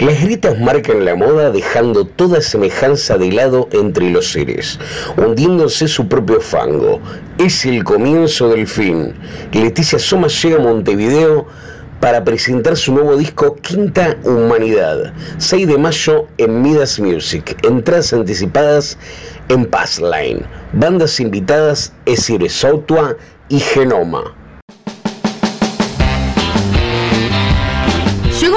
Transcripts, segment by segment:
Las grietas marcan la moda dejando toda semejanza de lado entre los seres, hundiéndose su propio fango. Es el comienzo del fin. Leticia Soma llega a Montevideo para presentar su nuevo disco Quinta Humanidad, 6 de mayo en Midas Music. Entradas anticipadas en Passline. Bandas invitadas Esire Sautua y Genoma.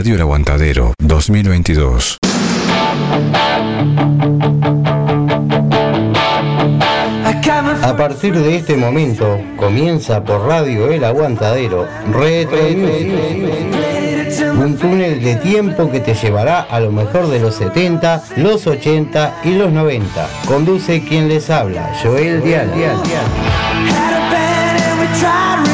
Radio El Aguantadero 2022. A partir de este momento comienza por Radio El Aguantadero Retro Music. Un túnel de tiempo que te llevará a lo mejor de los 70, los 80 y los 90. Conduce quien les habla, Joel Dial. Estamos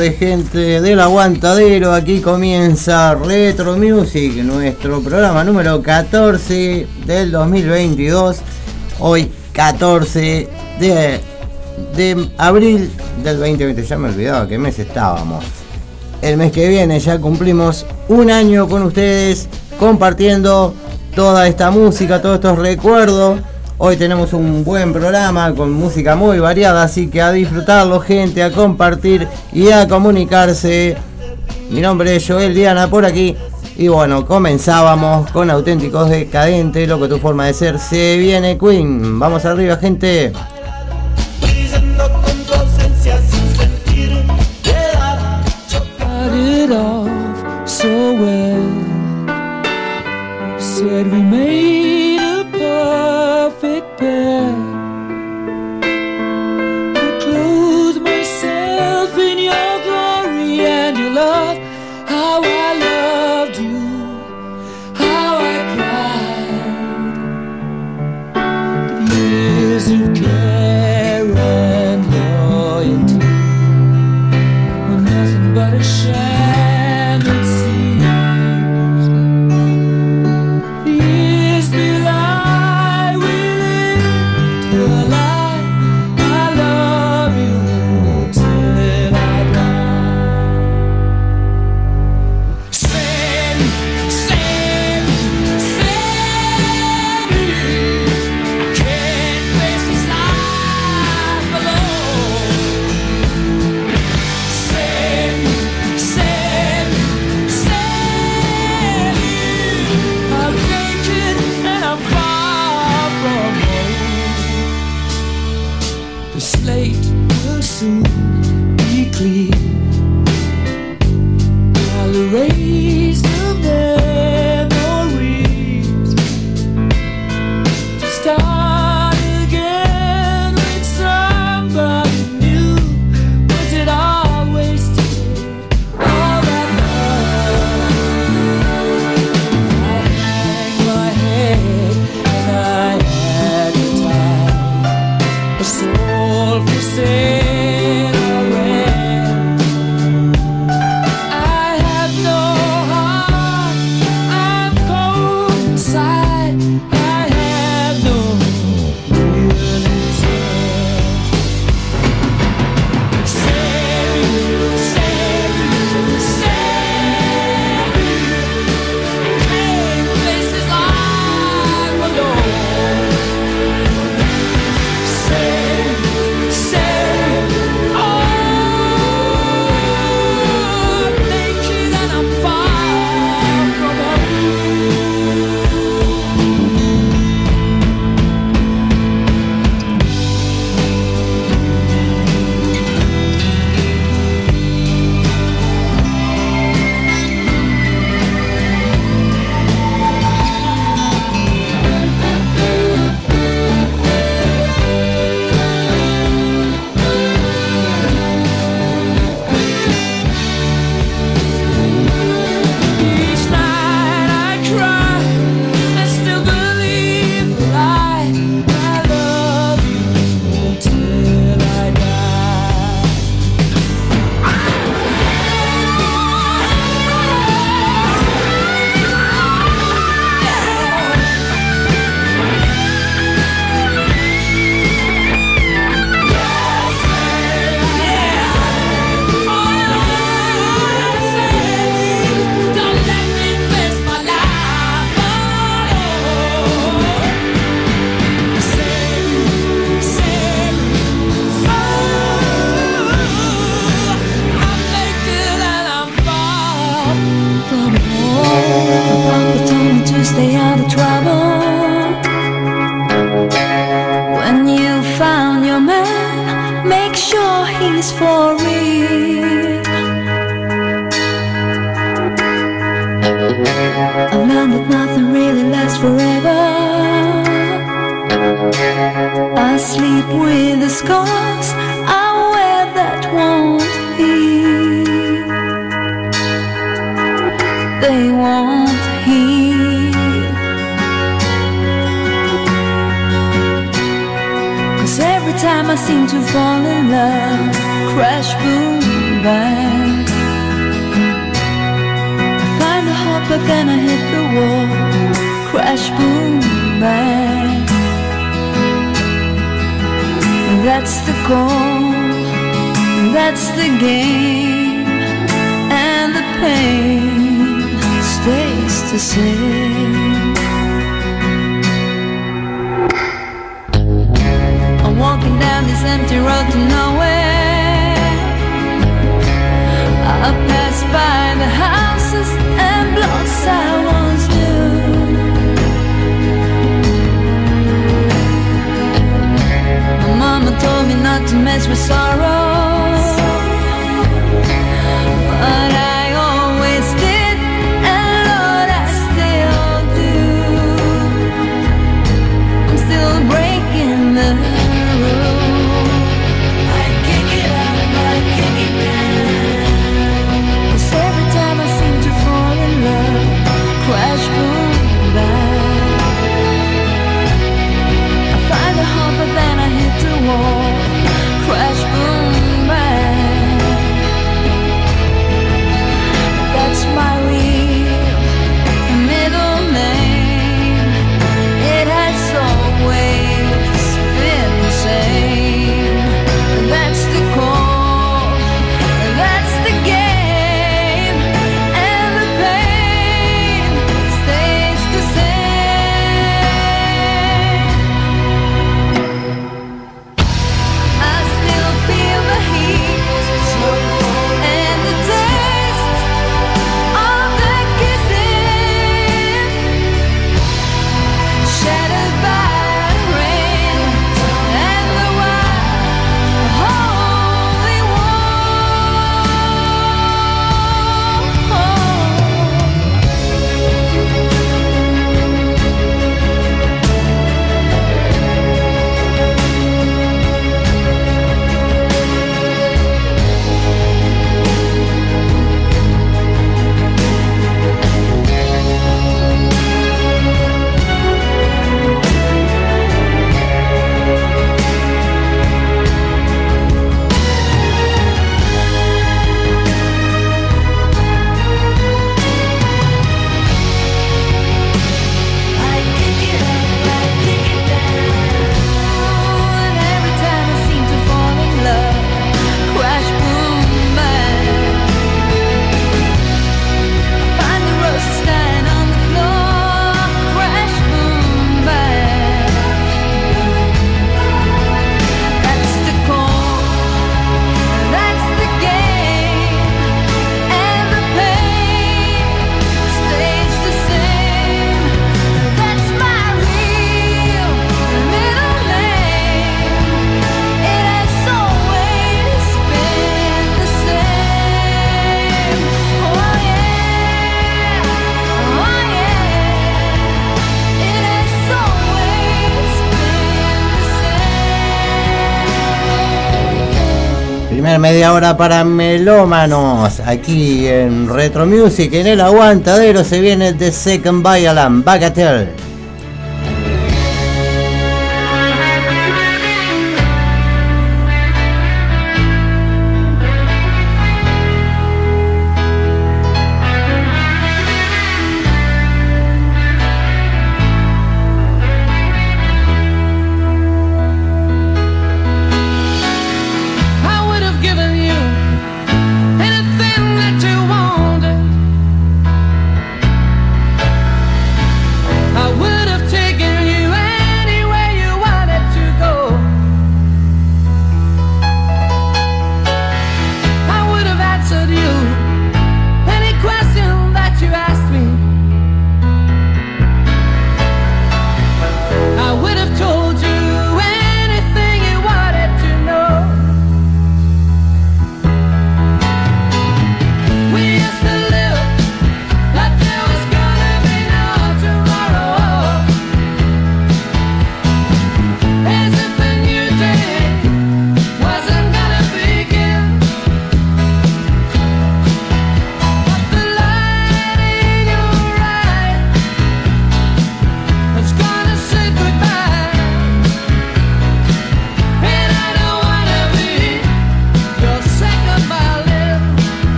tardes, gente del Aguantadero. Aquí comienza Retro Music, nuestro programa número 14 del 2022. Hoy, 14 de, de abril del 2020. Ya me olvidaba qué mes estábamos. El mes que viene ya cumplimos un año con ustedes compartiendo toda esta música, todos estos recuerdos Hoy tenemos un buen programa con música muy variada, así que a disfrutarlo gente, a compartir y a comunicarse. Mi nombre es Joel Diana por aquí. Y bueno, comenzábamos con auténticos decadentes, loco tu forma de ser. Se viene Queen. Vamos arriba, gente. as with sorrow. para melómanos aquí en Retro Music, en el aguantadero se viene The Second Violin, Bagatelle.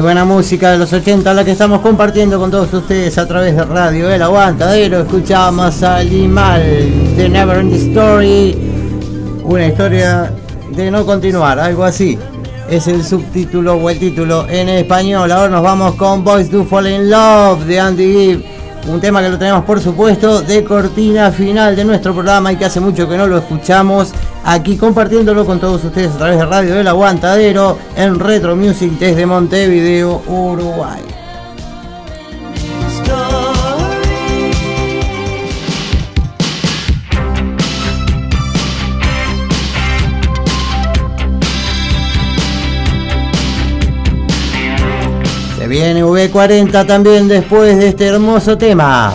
Buena música de los 80, la que estamos compartiendo con todos ustedes a través de Radio El Aguantadero. Escuchamos a Limal, The Never End Story, una historia de no continuar, algo así. Es el subtítulo o el título en español. Ahora nos vamos con Boys Do Fall in Love de Andy Gibb. Un tema que lo tenemos, por supuesto, de cortina final de nuestro programa y que hace mucho que no lo escuchamos aquí compartiéndolo con todos ustedes a través de Radio del Aguantadero en Retro Music desde Montevideo, Uruguay. Se Viene V40 también después de este hermoso tema.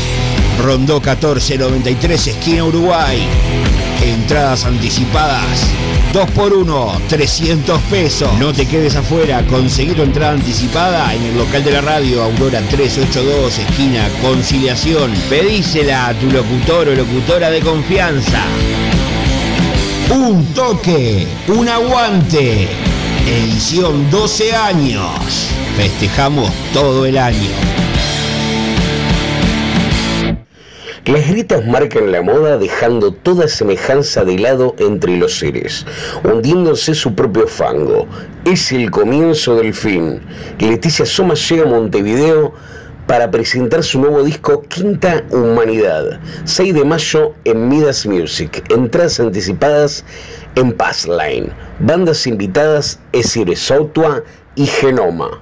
Rondó 1493, esquina Uruguay. Entradas anticipadas. 2x1, 300 pesos. No te quedes afuera. Conseguí tu entrada anticipada en el local de la radio Aurora 382, esquina Conciliación. Pedísela a tu locutor o locutora de confianza. Un toque, un aguante. Edición 12 años. Festejamos todo el año. Las grietas marcan la moda dejando toda semejanza de lado entre los seres, hundiéndose su propio fango. Es el comienzo del fin. Leticia Soma llega a Montevideo para presentar su nuevo disco Quinta Humanidad, 6 de mayo en Midas Music, entradas anticipadas en Passline, bandas invitadas Esire Sautua y Genoma.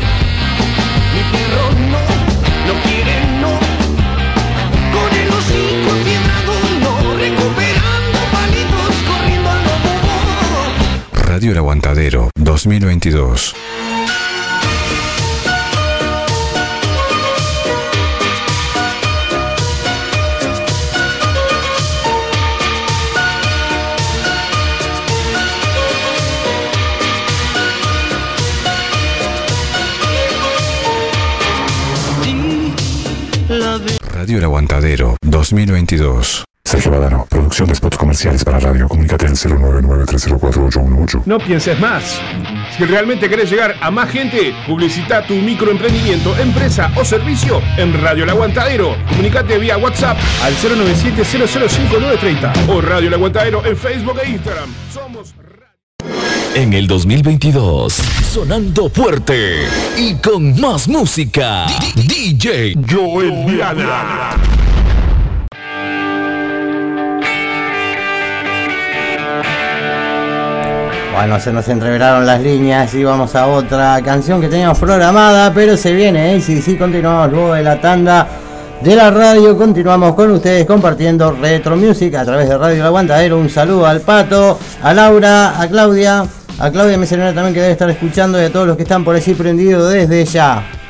Radio El Aguantadero 2022. Radio El Aguantadero 2022. Sergio Badano, producción de spots comerciales para radio. Comunícate al 099-304-818. No pienses más. Si realmente querés llegar a más gente, publicita tu microemprendimiento, empresa o servicio en Radio El Aguantadero. Comunicate vía WhatsApp al 097-005930 o Radio El Aguantadero en Facebook e Instagram. Somos En el 2022, sonando fuerte y con más música. DJ Joel Diana. Bueno, se nos entreveraron las líneas y vamos a otra canción que teníamos programada, pero se viene, ¿eh? Sí, sí, continuamos luego de la tanda de la radio. Continuamos con ustedes compartiendo Retro Music a través de Radio El Aguantadero. Un saludo al Pato, a Laura, a Claudia, a Claudia Mesenera también que debe estar escuchando y a todos los que están por allí prendidos desde ya.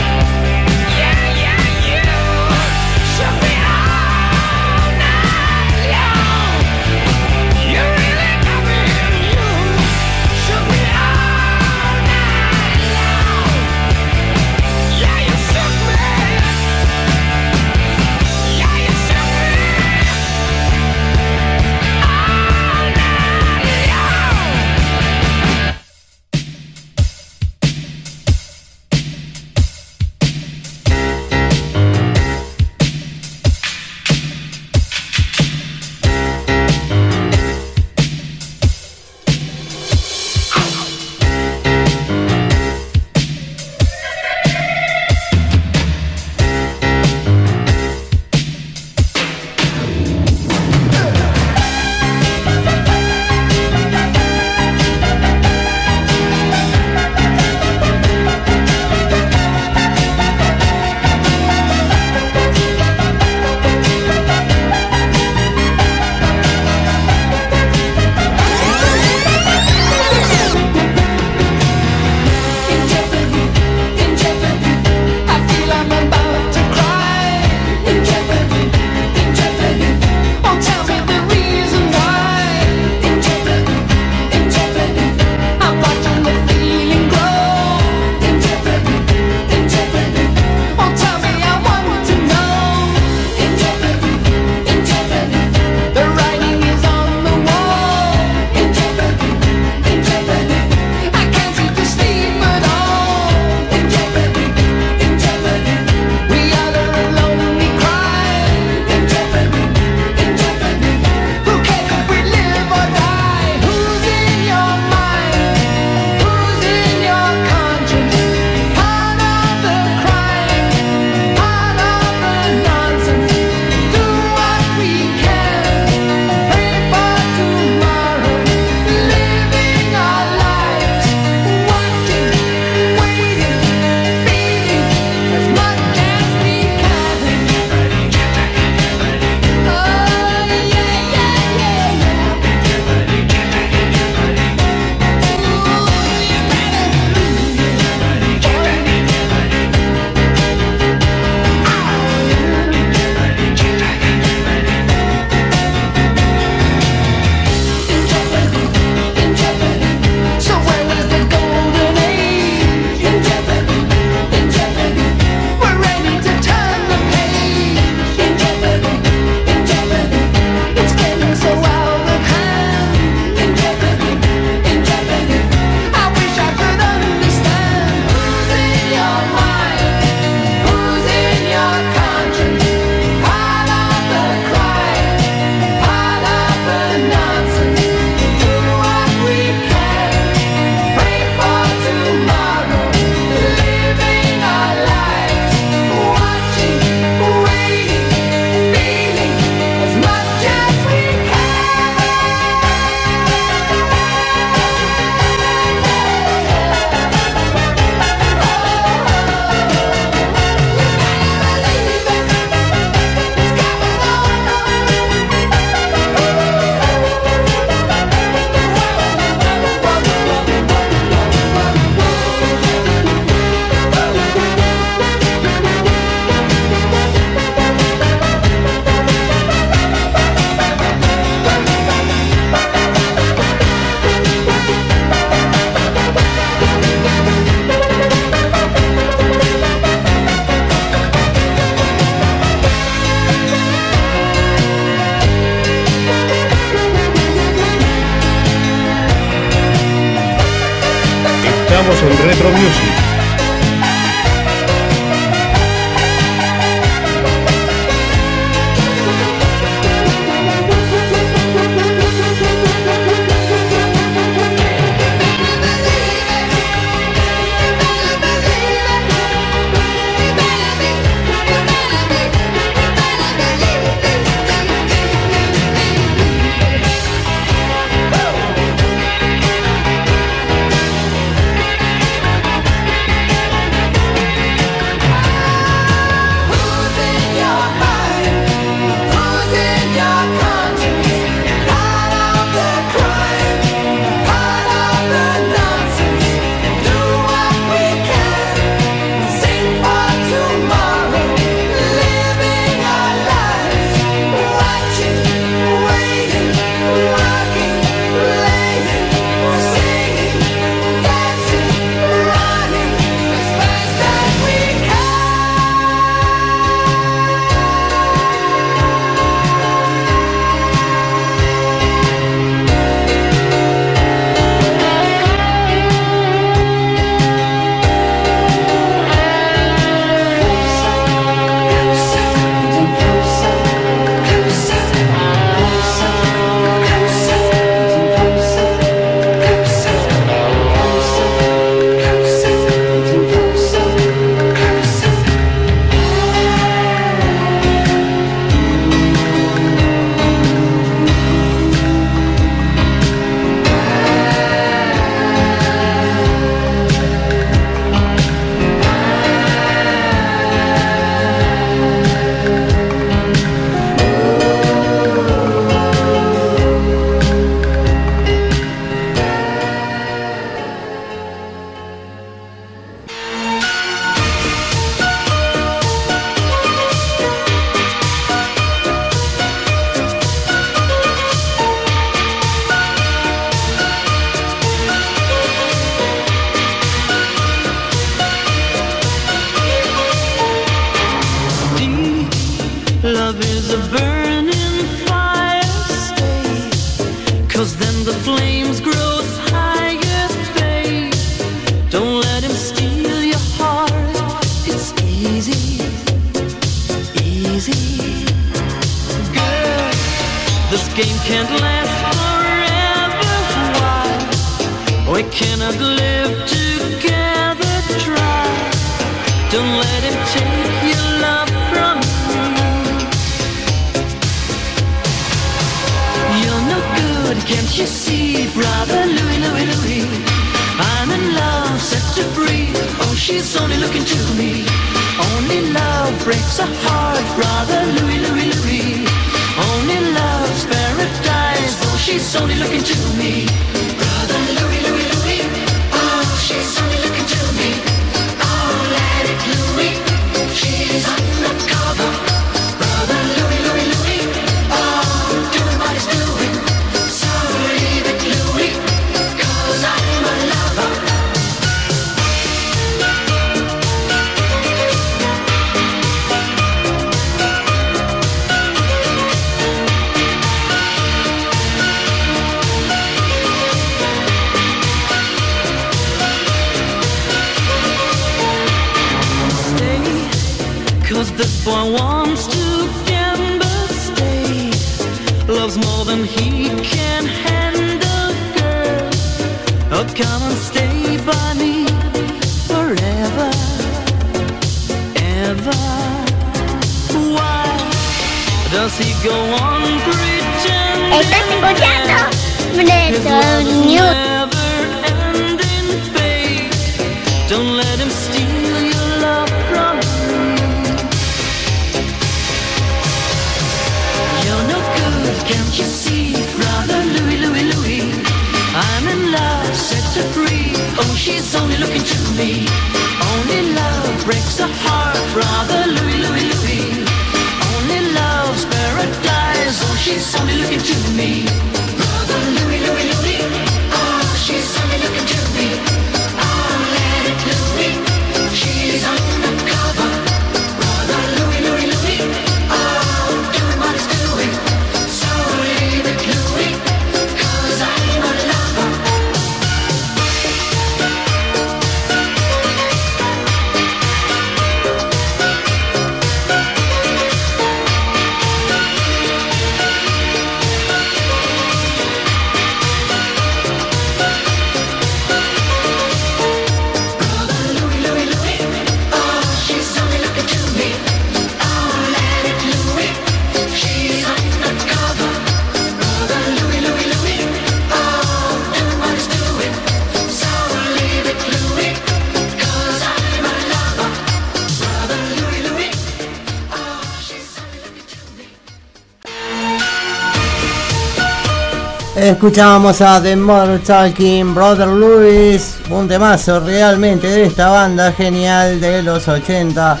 Escuchábamos a The Mother Talking, Brother Louis, un temazo realmente de esta banda genial de los 80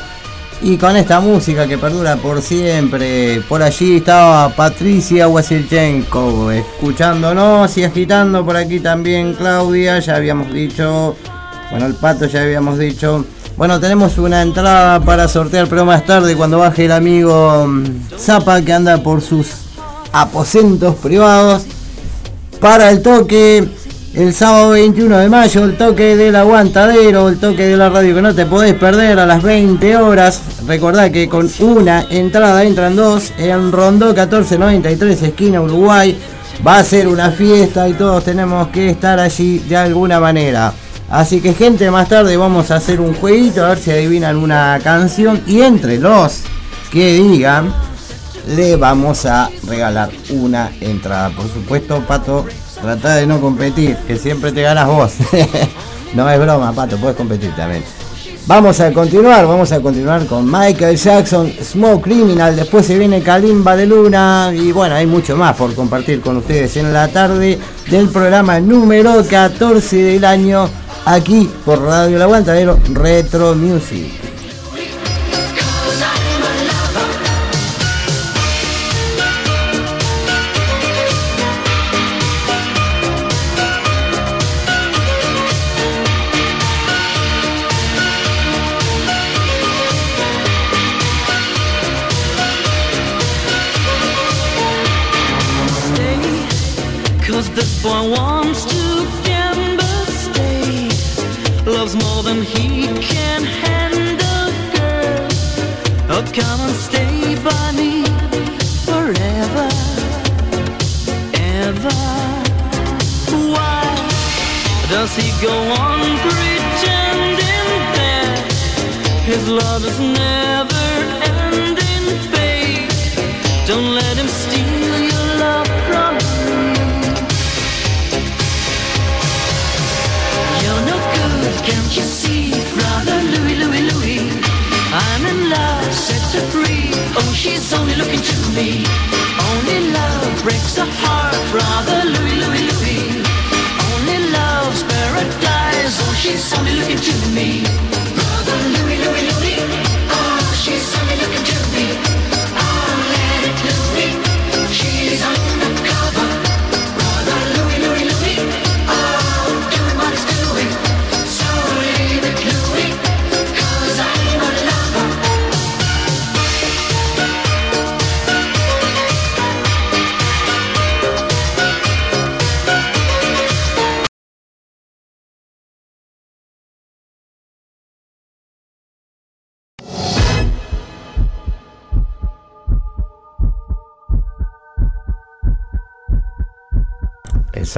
y con esta música que perdura por siempre. Por allí estaba Patricia Wasilchenko escuchándonos y agitando por aquí también Claudia, ya habíamos dicho, bueno el pato ya habíamos dicho. Bueno, tenemos una entrada para sortear, pero más tarde cuando baje el amigo mm, Zapa que anda por sus aposentos privados para el toque el sábado 21 de mayo, el toque del aguantadero, el toque de la radio que no te podés perder a las 20 horas. Recordá que con una entrada entran dos en Rondó 1493, esquina Uruguay. Va a ser una fiesta y todos tenemos que estar allí de alguna manera. Así que gente, más tarde vamos a hacer un jueguito a ver si adivinan una canción y entre los que digan le vamos a regalar una entrada. Por supuesto, Pato, trata de no competir, que siempre te ganas vos. no es broma, Pato, puedes competir también. Vamos a continuar, vamos a continuar con Michael Jackson, Smoke Criminal, después se viene Kalimba de Luna y bueno, hay mucho más por compartir con ustedes en la tarde del programa número 14 del año aquí por Radio El Aguantadero Retro Music.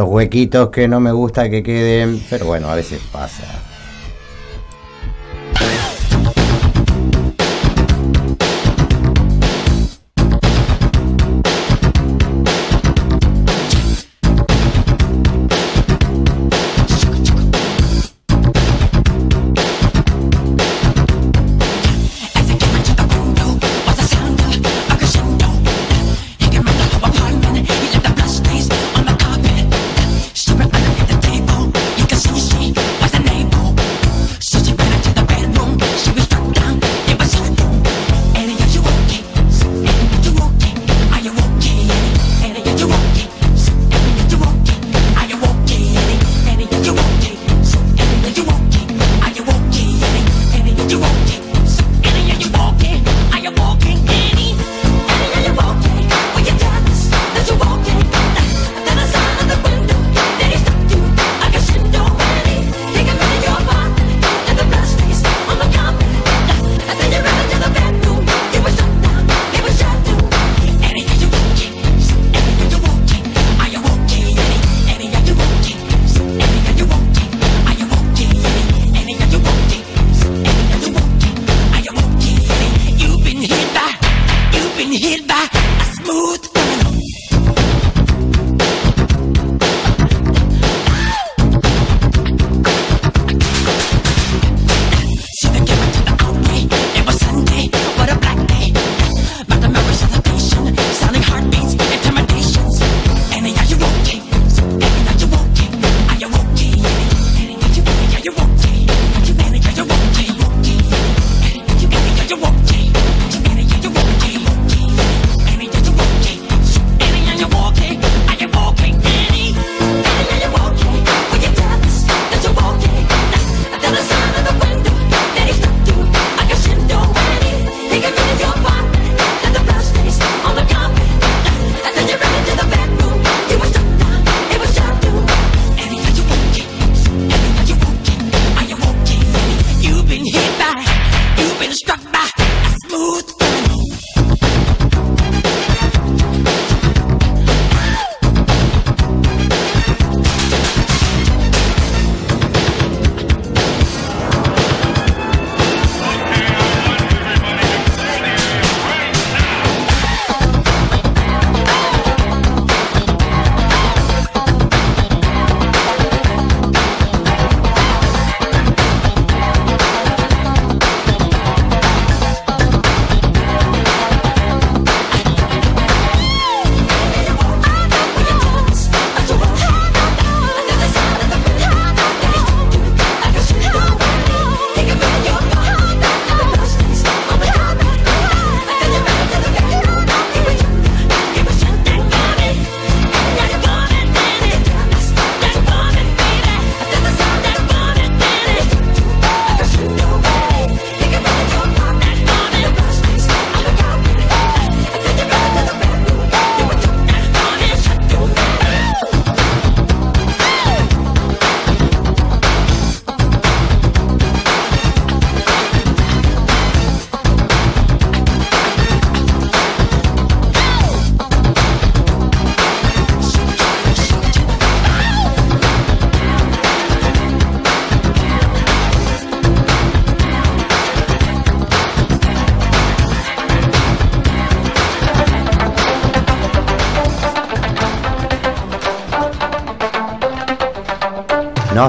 esos huequitos que no me gusta que queden, pero bueno, a veces pasa.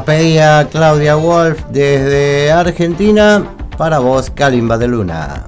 Pedía Claudia Wolf desde Argentina para vos, Kalimba de Luna.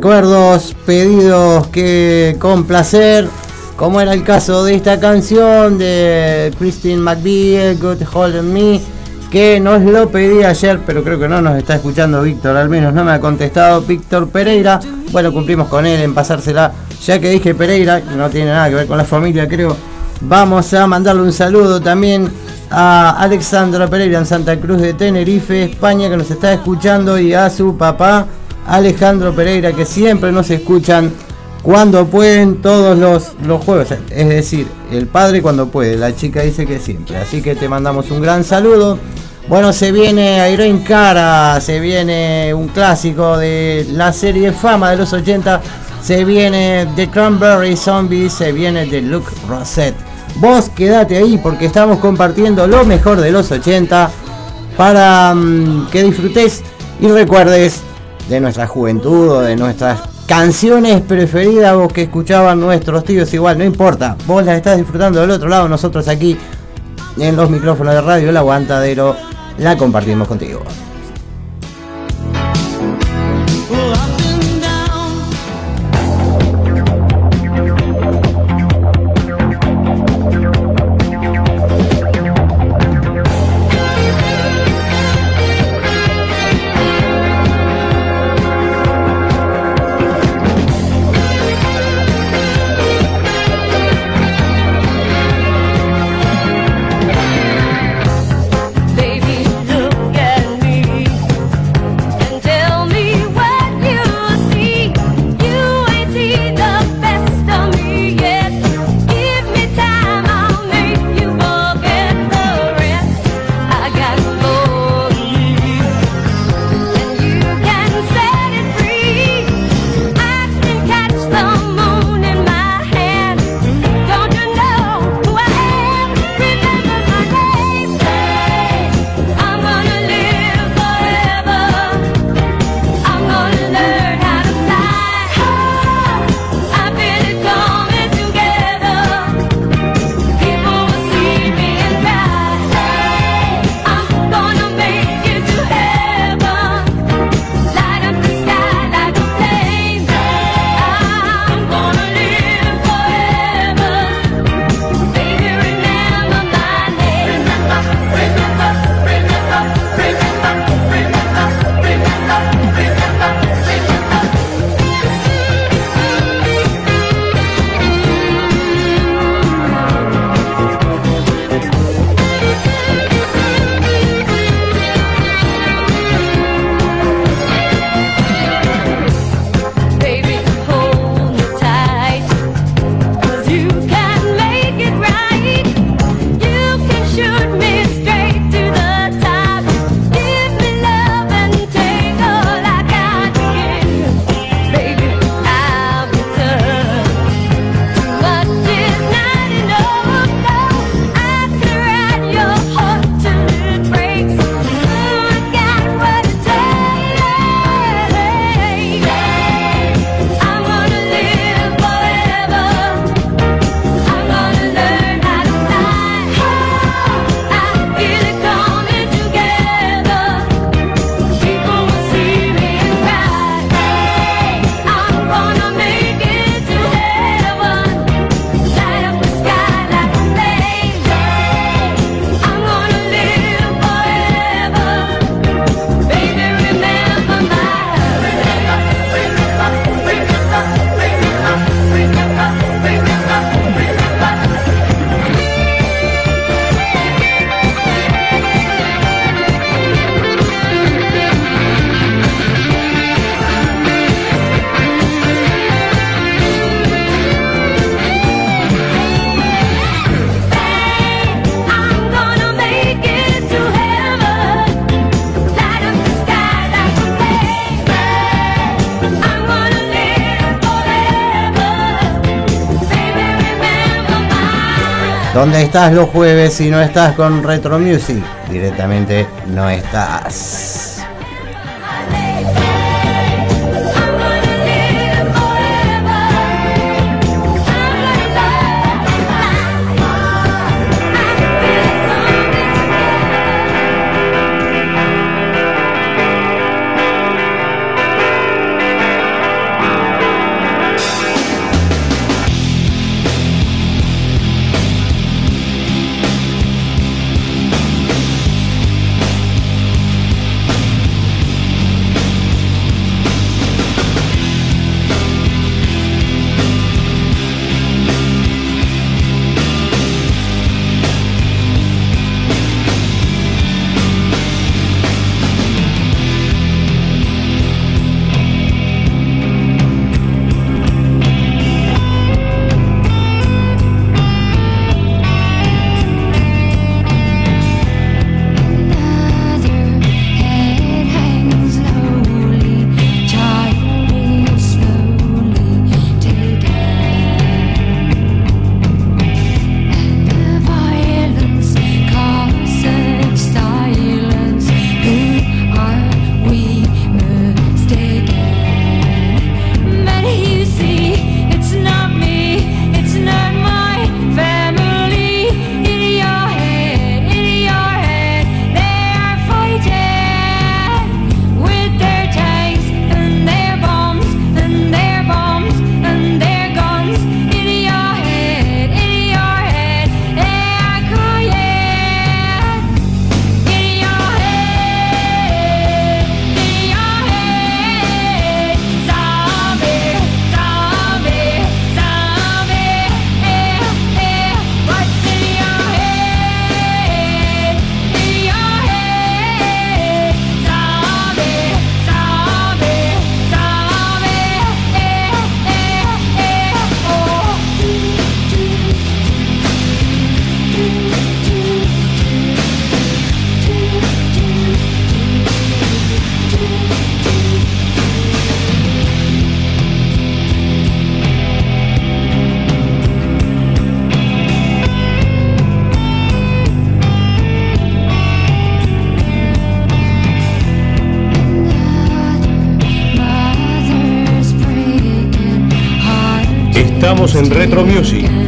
Recuerdos, pedidos que complacer, como era el caso de esta canción de Christine McVie, Good Hold on Me, que nos lo pedí ayer, pero creo que no nos está escuchando Víctor, al menos no me ha contestado Víctor Pereira. Bueno, cumplimos con él en pasársela, ya que dije Pereira, no tiene nada que ver con la familia, creo. Vamos a mandarle un saludo también a Alexandra Pereira en Santa Cruz de Tenerife, España, que nos está escuchando, y a su papá Alejandro Pereira, que siempre nos escuchan cuando pueden todos los, los jueves. Es decir, el padre cuando puede, la chica dice que siempre. Así que te mandamos un gran saludo. Bueno, se viene Irene Cara, se viene un clásico de la serie Fama de los 80, se viene The Cranberry Zombies, se viene de Luke Rosette. Vos quédate ahí porque estamos compartiendo lo mejor de los 80 para mm, que disfrutes y recuerdes de nuestra juventud o de nuestras canciones preferidas vos que escuchaban nuestros tíos igual, no importa, vos las estás disfrutando del otro lado, nosotros aquí en los micrófonos de radio El Aguantadero la compartimos contigo. ¿Dónde estás los jueves si no estás con Retro Music? Directamente no estás. En Retro Music.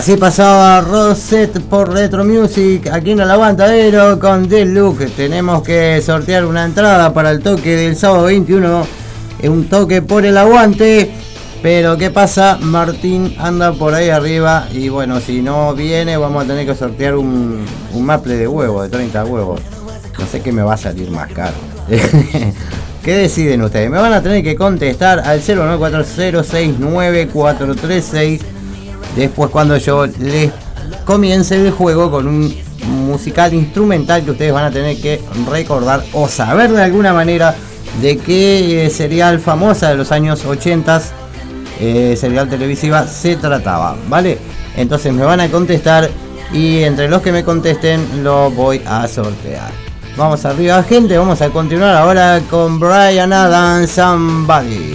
así pasaba Rosette por Retro Music aquí en el aguantadero con The Look. Tenemos que sortear una entrada para el toque del sábado 21. Un toque por el aguante. Pero ¿qué pasa? Martín anda por ahí arriba y bueno, si no viene vamos a tener que sortear un, un maple de huevo, de 30 huevos. No sé qué me va a salir más caro. ¿Qué deciden ustedes? Me van a tener que contestar al 094069436 Después cuando yo les comience el juego con un musical instrumental que ustedes van a tener que recordar o saber de alguna manera de qué eh, serial famosa de los años 80, eh, serial televisiva, se trataba, ¿vale? Entonces me van a contestar y entre los que me contesten lo voy a sortear. Vamos arriba, gente, vamos a continuar ahora con Brian Adams Somebody.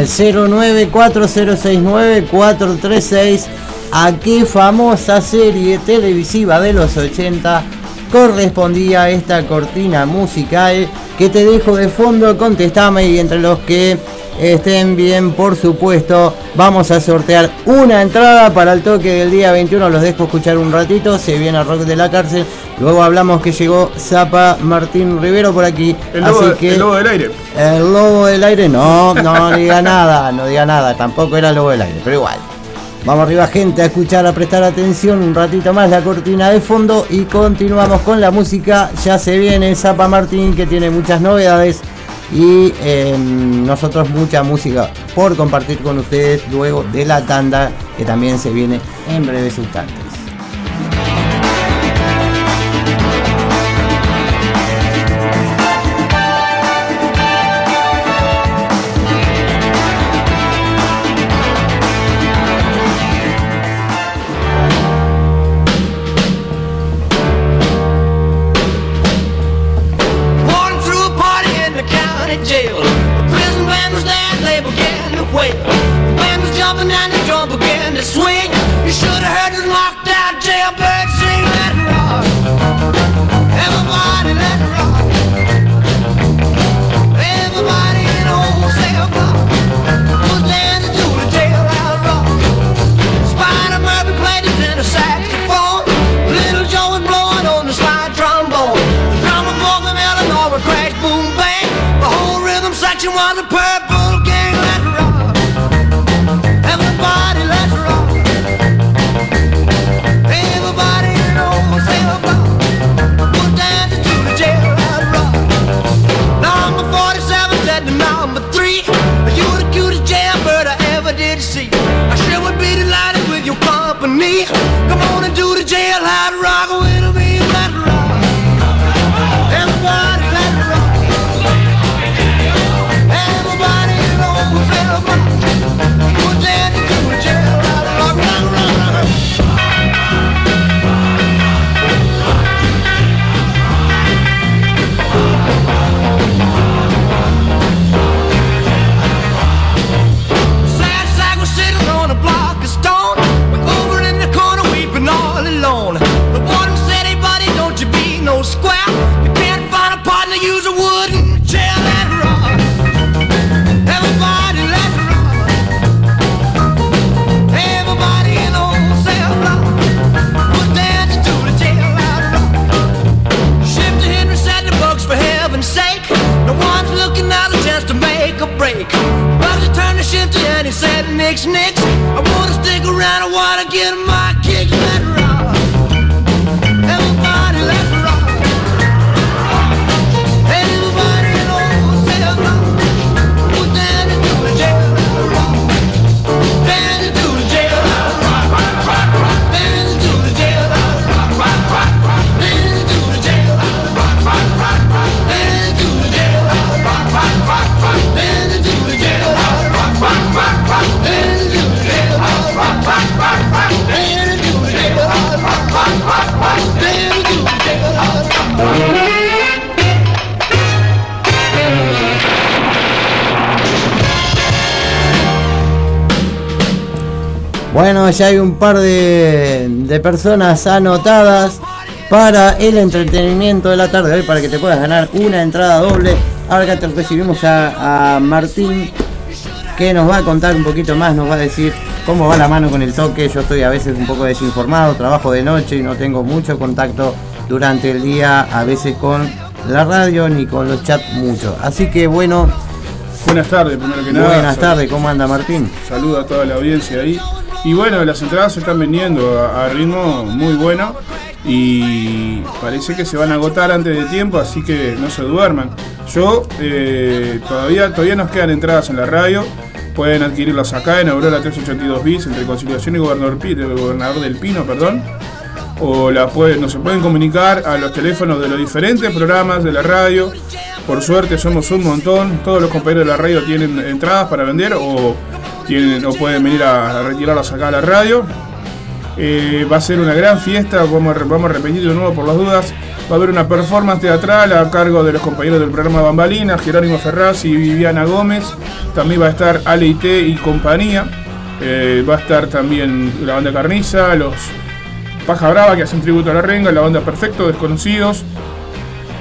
al 094069-436 a qué famosa serie televisiva de los 80 correspondía esta cortina musical que te dejo de fondo, contestame y entre los que estén bien, por supuesto, vamos a sortear una entrada para el toque del día 21. Los dejo escuchar un ratito, se viene a Rock de la Cárcel, Luego hablamos que llegó Zapa Martín Rivero por aquí. El lobo, así que, el lobo del aire. El lobo del aire, no, no diga nada, no diga nada. Tampoco era el lobo del aire, pero igual. Vamos arriba, gente, a escuchar, a prestar atención un ratito más la cortina de fondo y continuamos con la música. Ya se viene Zapa Martín que tiene muchas novedades y em, nosotros mucha música por compartir con ustedes luego de la tanda que también se viene en breve instantes. Ya hay un par de, de personas anotadas para el entretenimiento de la tarde de hoy para que te puedas ganar una entrada doble. Ahora que te recibimos a, a Martín que nos va a contar un poquito más, nos va a decir cómo va la mano con el toque. Yo estoy a veces un poco desinformado, trabajo de noche y no tengo mucho contacto durante el día, a veces con la radio ni con los chats mucho. Así que bueno, Buenas tardes, primero que nada. buenas tardes, ¿cómo anda Martín? Saludo a toda la audiencia ahí. Y bueno, las entradas se están vendiendo a, ritmo muy bueno y parece que se van a agotar antes de tiempo, así que no se duerman. Yo eh, todavía todavía nos quedan entradas en la radio. Pueden adquirirlas acá en Aurora 382 bis entre Conciliación y Gobernador, Gobernador del Pino, perdón. O la pueden, nos se pueden comunicar a los teléfonos de los diferentes programas de la radio. Por suerte somos un montón. Todos los compañeros de la radio tienen entradas para vender o tienen o pueden venir a, a retirarlas acá a la radio. Eh, va a ser una gran fiesta, vamos a, vamos a de nuevo por las dudas. Va a haber una performance teatral a cargo de los compañeros del programa Bambalinas, Jerónimo Ferraz y Viviana Gómez. También va a estar Ale y T y compañía. Eh, va a estar también la banda Carniza, los Paja Brava que hacen tributo a la renga, la banda Perfecto, Desconocidos.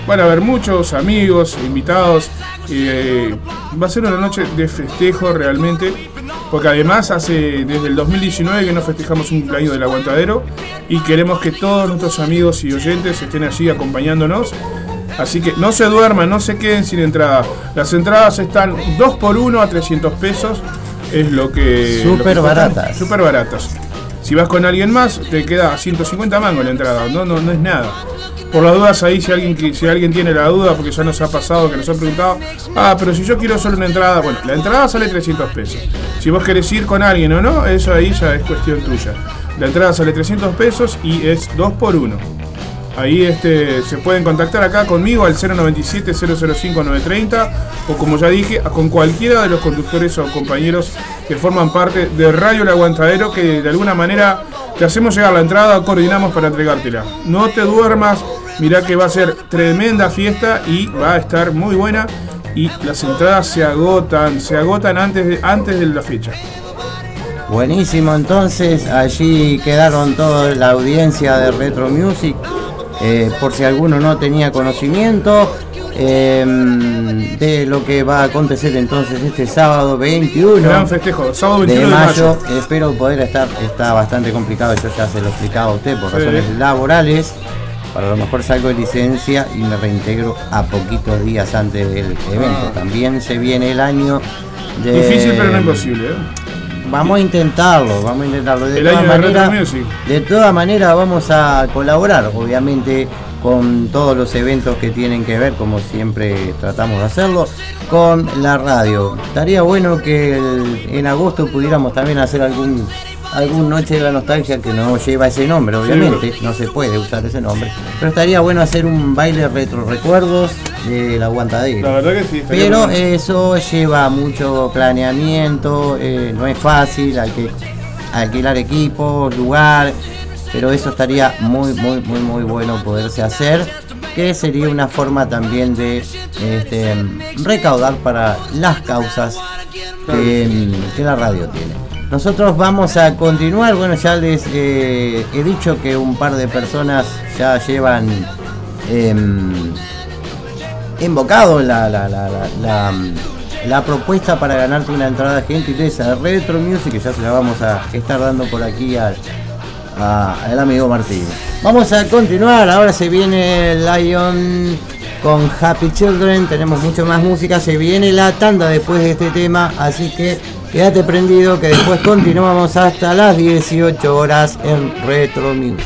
Van a haber muchos amigos, invitados. eh, va a ser una noche de festejo realmente. Porque además hace desde el 2019 que no festejamos un cumpleaños del aguantadero. Y queremos que todos nuestros amigos y oyentes estén allí acompañándonos. Así que no se duerman, no se queden sin entrada. Las entradas están 2 por 1 a 300 pesos. Es lo que... Súper baratas. Súper baratas. Si vas con alguien más, te queda 150 mangos la entrada. No, no, no es nada. Por las dudas ahí, si alguien, si alguien tiene la duda, porque ya nos ha pasado que nos han preguntado, ah, pero si yo quiero solo una entrada, bueno, la entrada sale 300 pesos. Si vos querés ir con alguien o no, eso ahí ya es cuestión tuya. La entrada sale 300 pesos y es 2 por 1 Ahí este, se pueden contactar acá conmigo al 097-005-930 o como ya dije, con cualquiera de los conductores o compañeros que forman parte de Radio El Aguantadero que de alguna manera te hacemos llegar la entrada, coordinamos para entregártela. No te duermas, mirá que va a ser tremenda fiesta y va a estar muy buena y las entradas se agotan, se agotan antes de, antes de la fecha. Buenísimo, entonces allí quedaron toda la audiencia de Retro Music. Eh, por si alguno no tenía conocimiento eh, de lo que va a acontecer entonces este sábado 21 Gran festejo, sábado de 21 de mayo. mayo. Espero poder estar, está bastante complicado, yo ya se lo explicaba a usted por Sí. razones laborales. Para lo mejor salgo de licencia y me reintegro a poquitos días antes del evento. Ah. También se viene el año de... Difícil pero no imposible. ¿eh? Vamos a intentarlo, vamos a intentarlo. De todas maneras, de todas maneras vamos a colaborar, obviamente, con todos los eventos que tienen que ver, como siempre tratamos de hacerlo, con la radio. Estaría bueno que el- en agosto pudiéramos también hacer algún algún Noche de la Nostalgia que no lleva ese nombre, obviamente, no se puede usar ese nombre, pero estaría bueno hacer un baile retro recuerdos del aguantadero. La verdad que sí. Pero bueno. eso lleva mucho planeamiento, eh, no es fácil, hay que alquilar equipos, lugar, pero eso estaría muy, muy, muy, muy bueno poderse hacer, que sería una forma también de este, recaudar para las causas que, que la radio tiene. Nosotros vamos a continuar, bueno, ya les eh, he dicho que un par de personas ya llevan... em, invocado la, la, la, la, propuesta para ganarte una entrada gentileza de Retro Music, que ya se la vamos a estar dando por aquí al, al amigo Martín. Vamos a continuar, ahora se viene Lion con Happy Children, tenemos mucho más música, se viene la tanda después de este tema, así que quédate prendido que después continuamos hasta las 18 horas en Retro Music.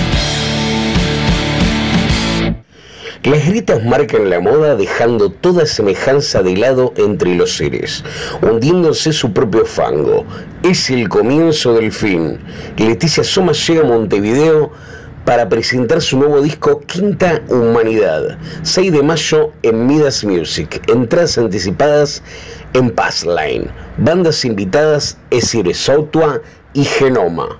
Las grietas marcan la moda dejando toda semejanza de lado entre los seres, hundiéndose su propio fango. Es el comienzo del fin. Leticia Soma llega a Montevideo para presentar su nuevo disco Quinta Humanidad, 6 de mayo en Midas Music. Entradas anticipadas en Passline. Bandas invitadas Esire Sautua y Genoma.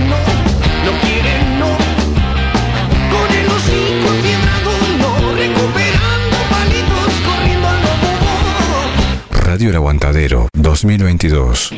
Radio El Aguantadero 2022.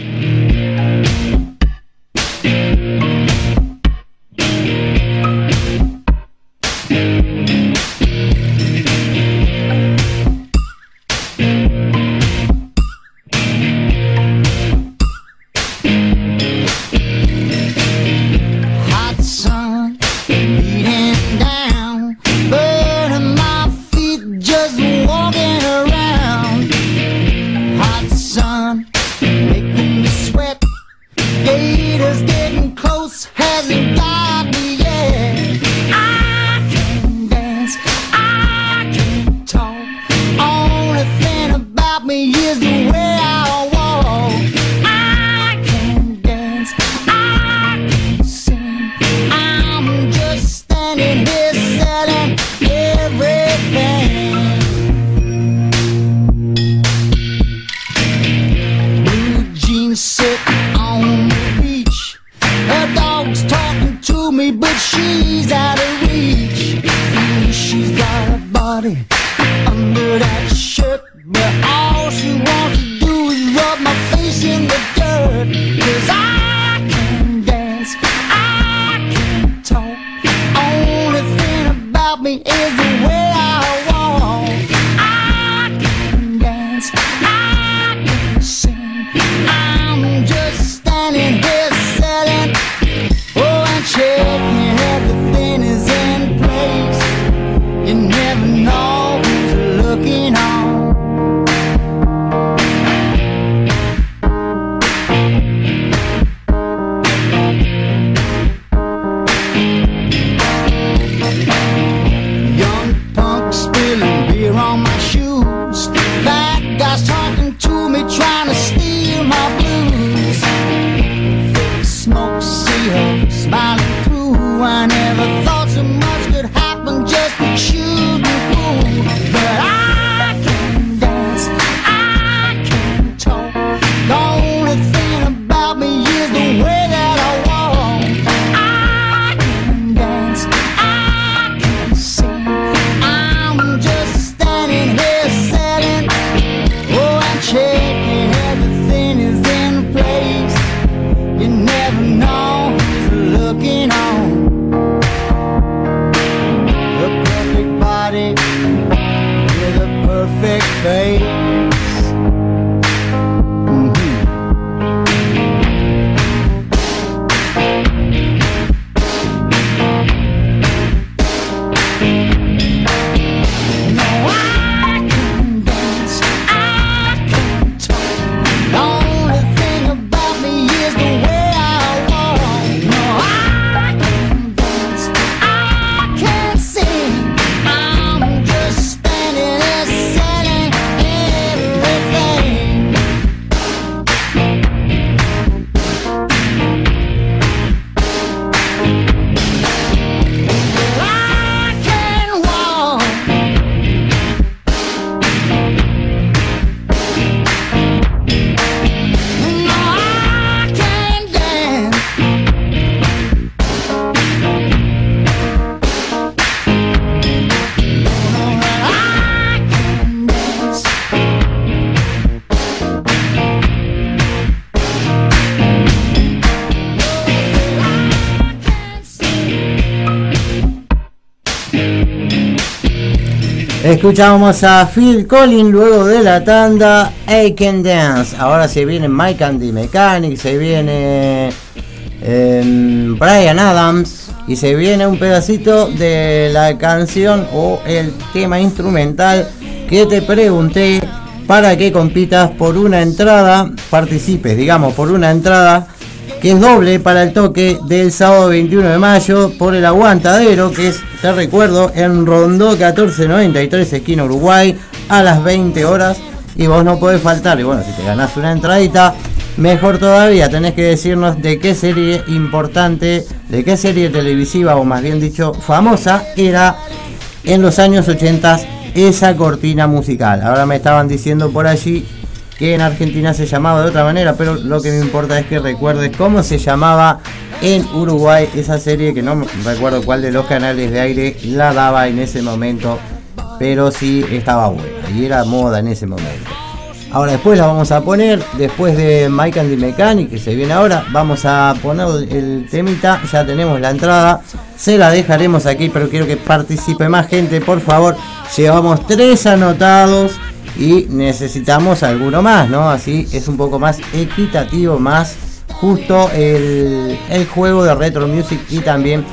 Escuchamos a Phil Collins luego de la tanda I Can Dance. Ahora se viene Mike and the Mechanic, se viene em, Brian Adams y se viene un pedacito de la canción o el tema instrumental que te pregunté para que compitas por una entrada, participes, digamos, por una entrada que es doble para el toque del sábado 21 de mayo por el aguantadero, que es, te recuerdo, en Rondó 1493, esquina Uruguay, a las 20 horas. Y vos no podés faltar. Y bueno, si te ganás una entradita, mejor todavía, tenés que decirnos de qué serie importante, de qué serie televisiva, o más bien dicho, famosa, era en los años 80 esa cortina musical. Ahora me estaban diciendo por allí que en Argentina se llamaba de otra manera, pero lo que me importa es que recuerdes cómo se llamaba en Uruguay esa serie que no recuerdo cuál de los canales de aire la daba en ese momento, pero sí estaba buena y era moda en ese momento. Ahora después la vamos a poner, después de Mike and the Mechanic, que se viene ahora, vamos a poner el temita, ya tenemos la entrada, se la dejaremos aquí, pero quiero que participe más gente, por favor. Llevamos tres anotados y necesitamos alguno más, ¿no? Así es un poco más equitativo, más justo el, el juego de Retro Music y también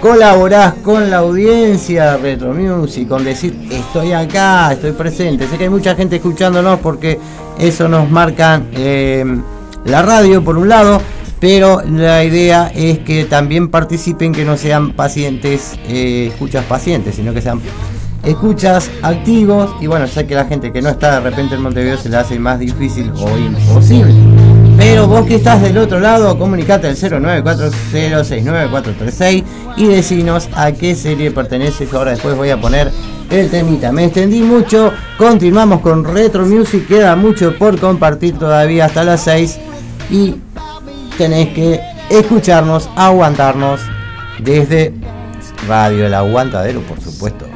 colaborás con la audiencia de Retro Music, con decir estoy acá, estoy presente. Sé que hay mucha gente escuchándonos porque eso nos marca eh, la radio por un lado, pero la idea es que también participen, que no sean pacientes, eh, escuchas pacientes, sino que sean escuchas activos. Y bueno, sé que la gente que no está de repente en Montevideo se le hace más difícil o imposible. Pero vos que estás del otro lado, comunicate al 094069436 y decinos a qué serie perteneces. Ahora después voy a poner el temita. Me extendí mucho, continuamos con Retro Music, queda mucho por compartir todavía hasta las 6 y tenés que escucharnos, aguantarnos desde Radio El Aguantadero, por supuesto.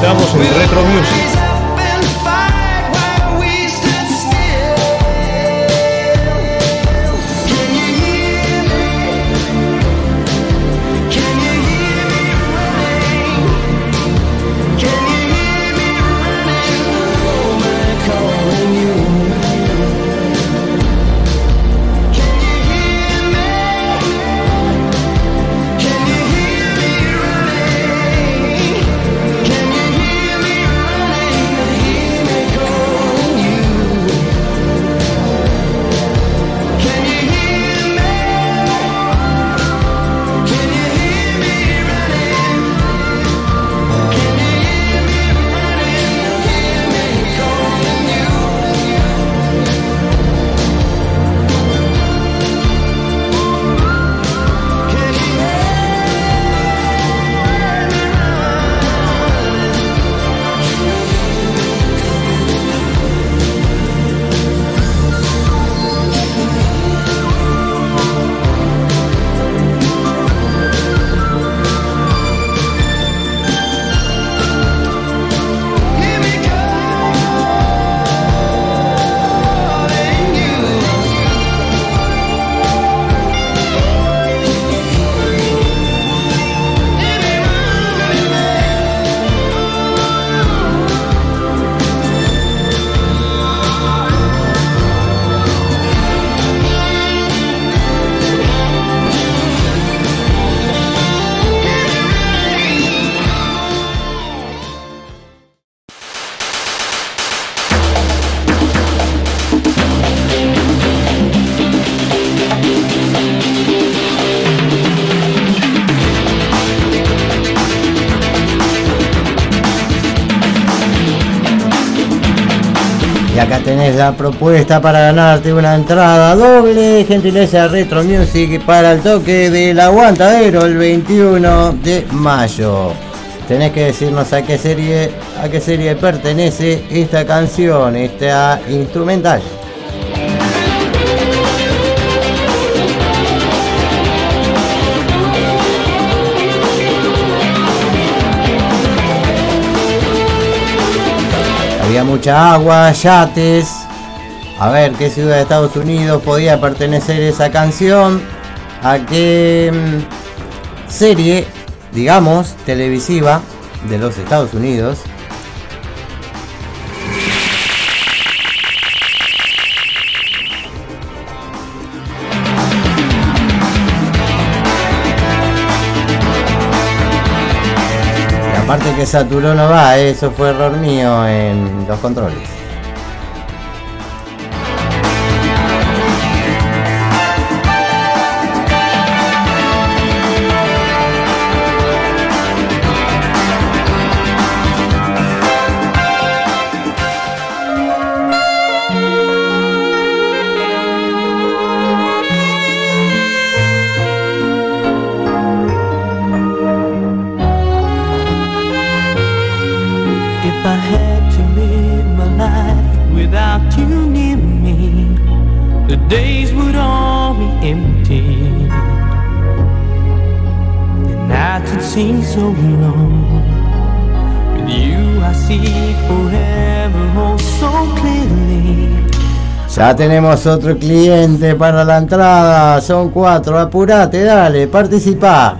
Estamos en Retro Music. propuesta para ganarte una entrada doble, gentileza Retro Music para el toque del aguantadero el 21 de mayo. Tenés que decirnos a qué serie, a qué serie pertenece esta canción, esta instrumental. Había mucha agua, yates, a ver qué ciudad de Estados Unidos podía pertenecer esa canción, a qué mm, serie, digamos, televisiva de los Estados Unidos. Aparte que saturó no va, eso fue error mío en los controles. Ya tenemos otro cliente para la entrada, son cuatro, apurate, dale, participa.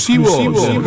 exclusivo. exclusivo.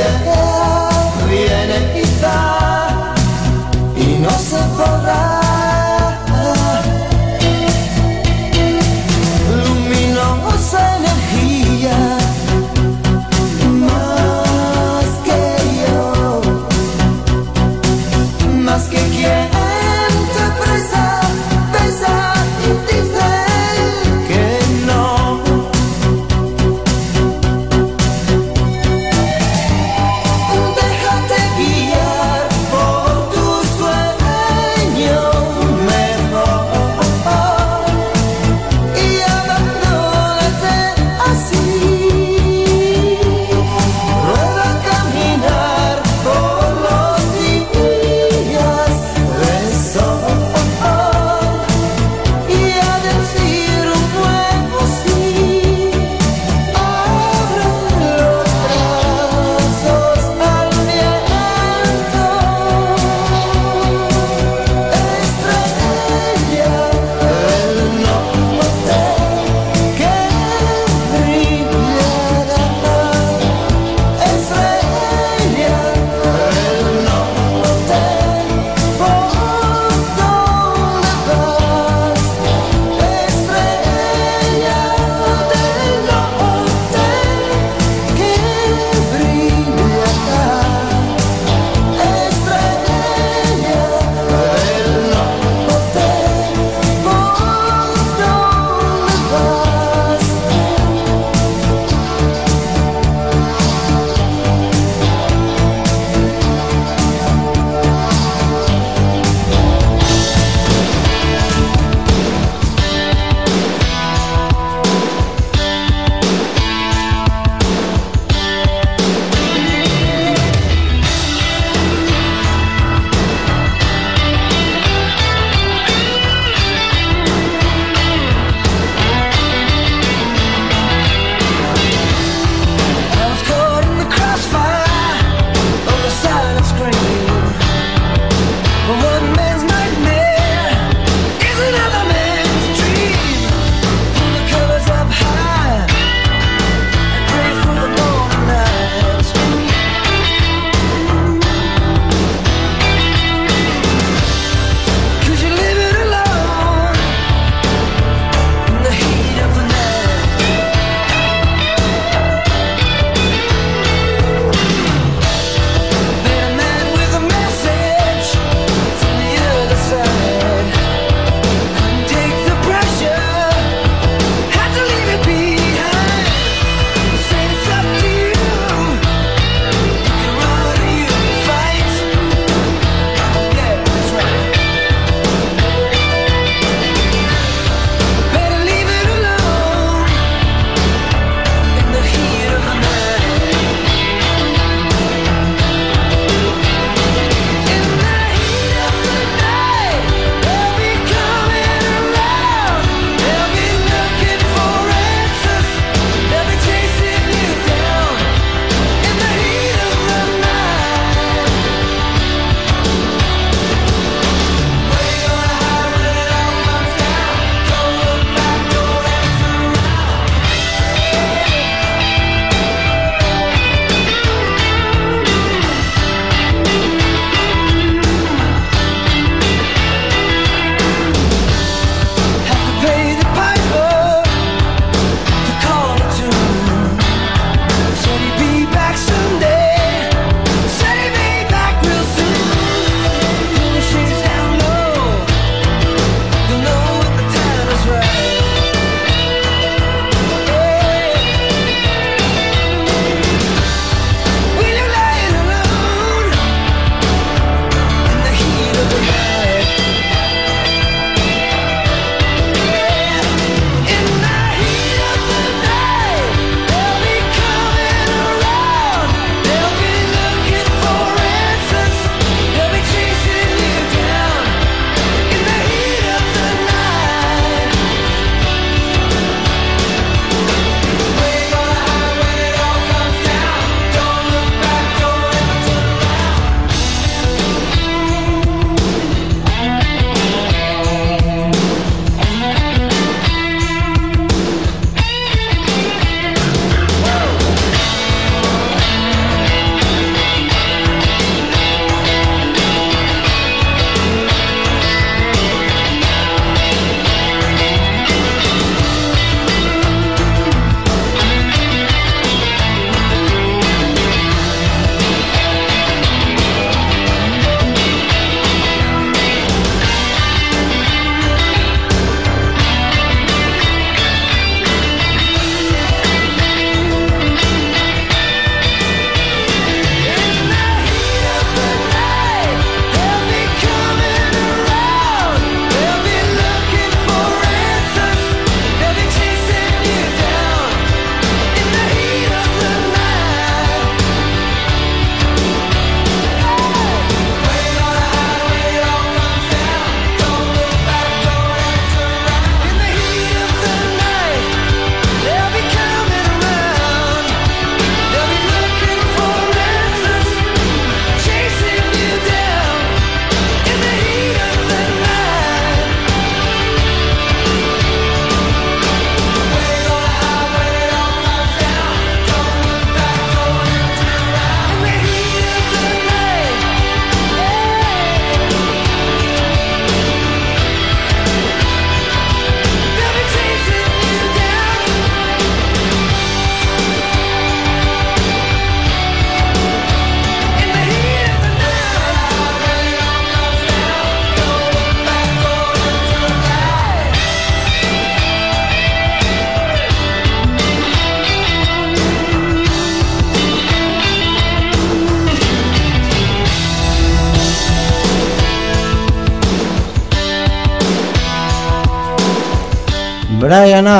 Idea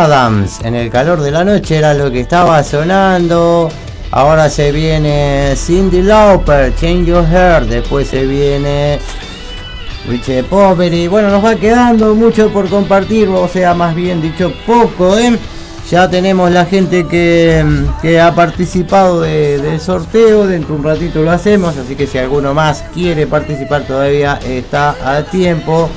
Adams, en el calor de la noche era lo que estaba sonando. Ahora se viene Cindy Lauper, Change Your Hair. Después se viene Richie Poveri. Bueno, nos va quedando mucho por compartir, o sea, más bien dicho, poco, ¿eh? Ya tenemos la gente que, que ha participado de- del sorteo. Dentro de un ratito lo hacemos. Así que si alguno más quiere participar, todavía está a tiempo.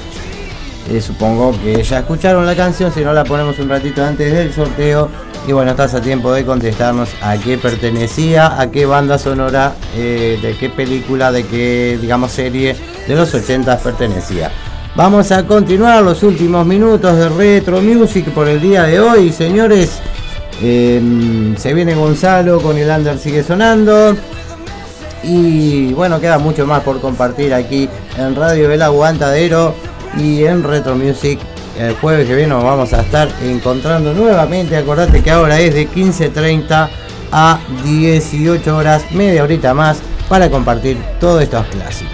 Eh, supongo que ya escucharon la canción, si no la ponemos un ratito antes del sorteo. Y bueno, estás a tiempo de contestarnos a qué pertenecía, a qué banda sonora, eh, de qué película, de qué, digamos, serie de los 80 pertenecía. Vamos a continuar los últimos minutos de Retro Music por el día de hoy, señores. Eh, se viene Gonzalo con el Under sigue sonando. Y bueno, queda mucho más por compartir aquí en Radio El Aguantadero y en Retro Music. El jueves que viene nos vamos a estar encontrando nuevamente. Acordate que ahora es de 15.30 a 18 horas, media horita más, para compartir todos estos clásicos.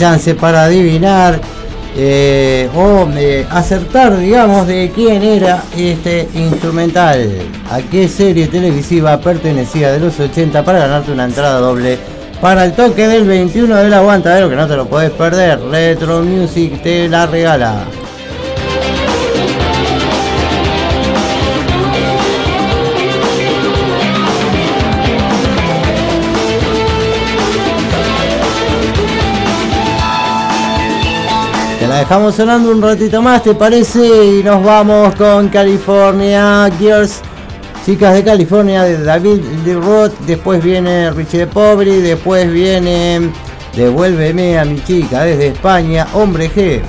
Chance para adivinar eh, o eh, acertar, digamos, de quién era este instrumental. A qué serie televisiva pertenecía de los 80 para ganarte una entrada doble para el toque del 21 del aguantadero, que no te lo puedes perder. Retro Music te la regala. Dejamos sonando un ratito más, ¿te parece? Y nos vamos con California Girls. Chicas de California de David Lee Roth. Después viene Richie de Pobre. Después viene Devuélveme a mi chica desde España. Hombre G.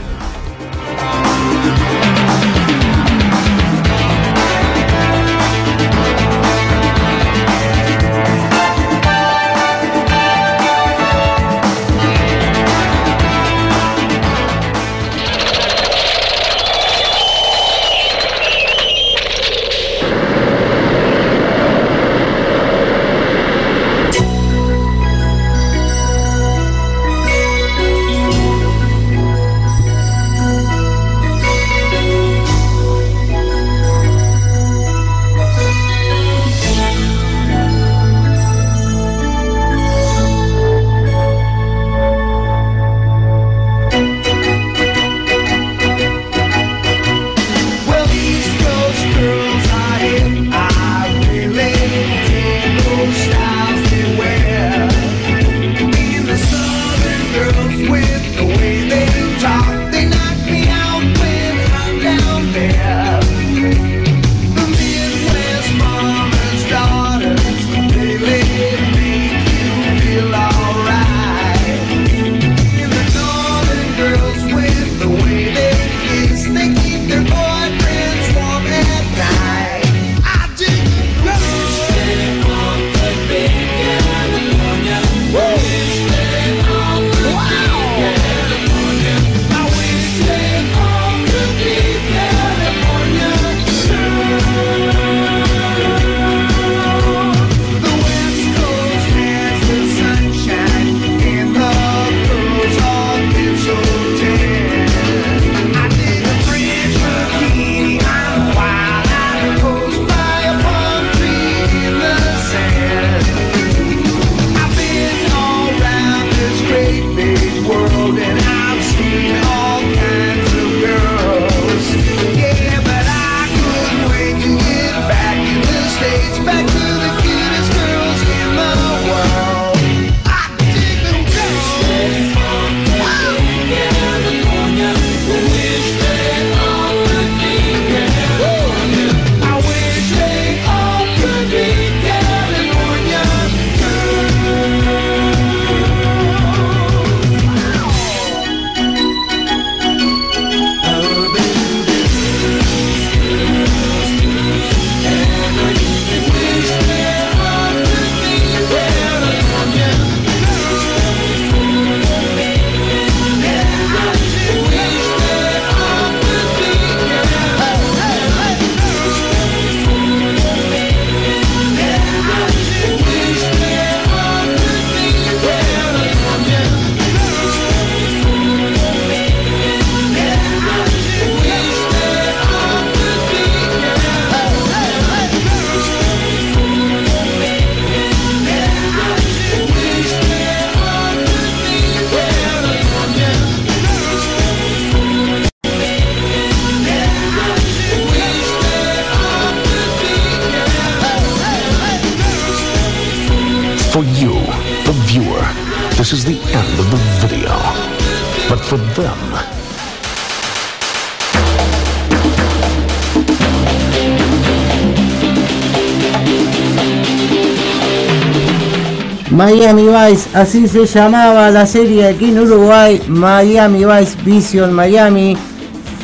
Así se llamaba la serie aquí en Uruguay, Miami Vice Vision Miami.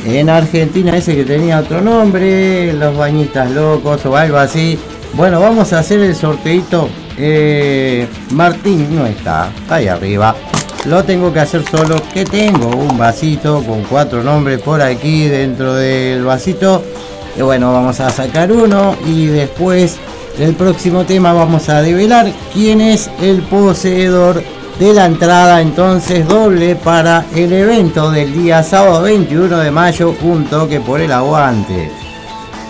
En Argentina ese que tenía otro nombre, Los Bañistas Locos o algo así. Bueno, vamos a hacer el sorteito. Eh, Martín no está ahí arriba. Lo tengo que hacer solo, que tengo un vasito con cuatro nombres por aquí dentro del vasito. Y bueno, vamos a sacar uno y después del próximo tema vamos a develar quién es el poseedor de la entrada entonces doble para el evento del día sábado 21 de mayo, un toque por el aguante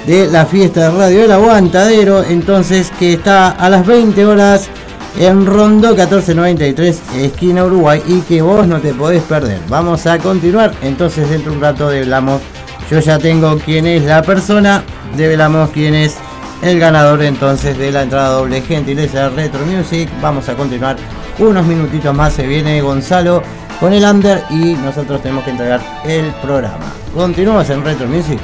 de la fiesta de radio El Aguantadero, entonces que está a las 20 horas en Rondo 1493, esquina Uruguay, y que vos no te podés perder. Vamos a continuar, entonces dentro de un rato develamos, yo ya tengo quién es la persona, develamos quién es el ganador entonces de la entrada doble gentileza de Retro Music. Vamos a continuar unos minutitos más, se viene Gonzalo con el under y nosotros tenemos que entregar el programa. Continuamos en Retro Music.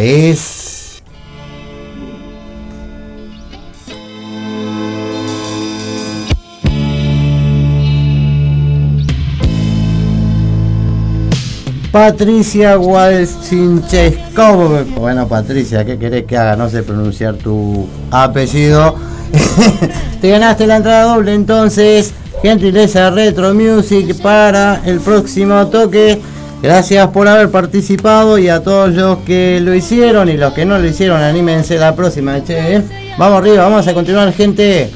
Es. Patricia Walsincheskov. Bueno, Patricia, ¿qué querés que haga? No sé pronunciar tu apellido. Te ganaste la entrada doble, entonces, gentileza Retro Music para el próximo toque. Gracias por haber participado y a todos los que lo hicieron y los que no lo hicieron, anímense la próxima, che. Vamos arriba, vamos a continuar, gente.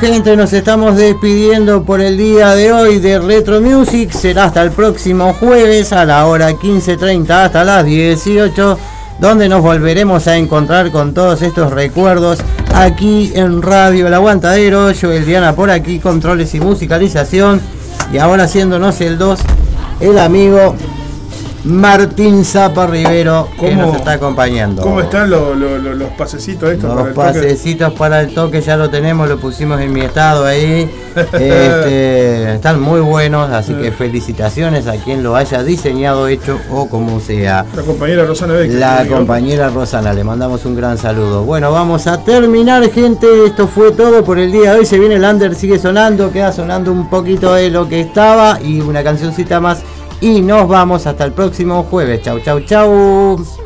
Gente, nos estamos despidiendo por el día de hoy de Retro Music. Será hasta el próximo jueves a la hora 15.30 hasta las 18, donde nos volveremos a encontrar con todos estos recuerdos aquí en Radio El Aguantadero. Yo, Diana por aquí, controles y musicalización. Y ahora haciéndonos el 2, el amigo Martín Zapa Rivero, que ¿Cómo- nos está acompañando. ¿Cómo están los, los- pasecitos estos? para Los el toque? pasecitos para el toque ya lo tenemos, lo pusimos en mi estado ahí. Este, están muy buenos, así que felicitaciones a quien lo haya diseñado, hecho o como sea. La compañera Rosana Beck. La compañera Rosana, le mandamos un gran saludo. Bueno, vamos a terminar, gente. Esto fue todo por el día de hoy. Se viene el under, sigue sonando, queda sonando un poquito de lo que estaba y una cancioncita más. Y nos vamos hasta el próximo jueves. Chau, chau, chau.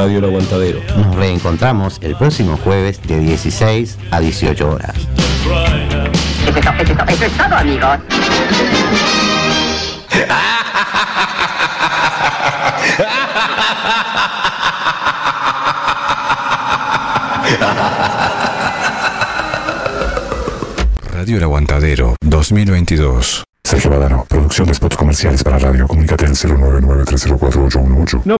Radio El Aguantadero. Nos reencontramos el próximo jueves de 16 a 18 horas. Eso es, to- eso es to- eso es todo, amigos. Radio El Aguantadero 2022. Sergio Badano, producción de spots comerciales para radio. Comunícate al 099 304 818.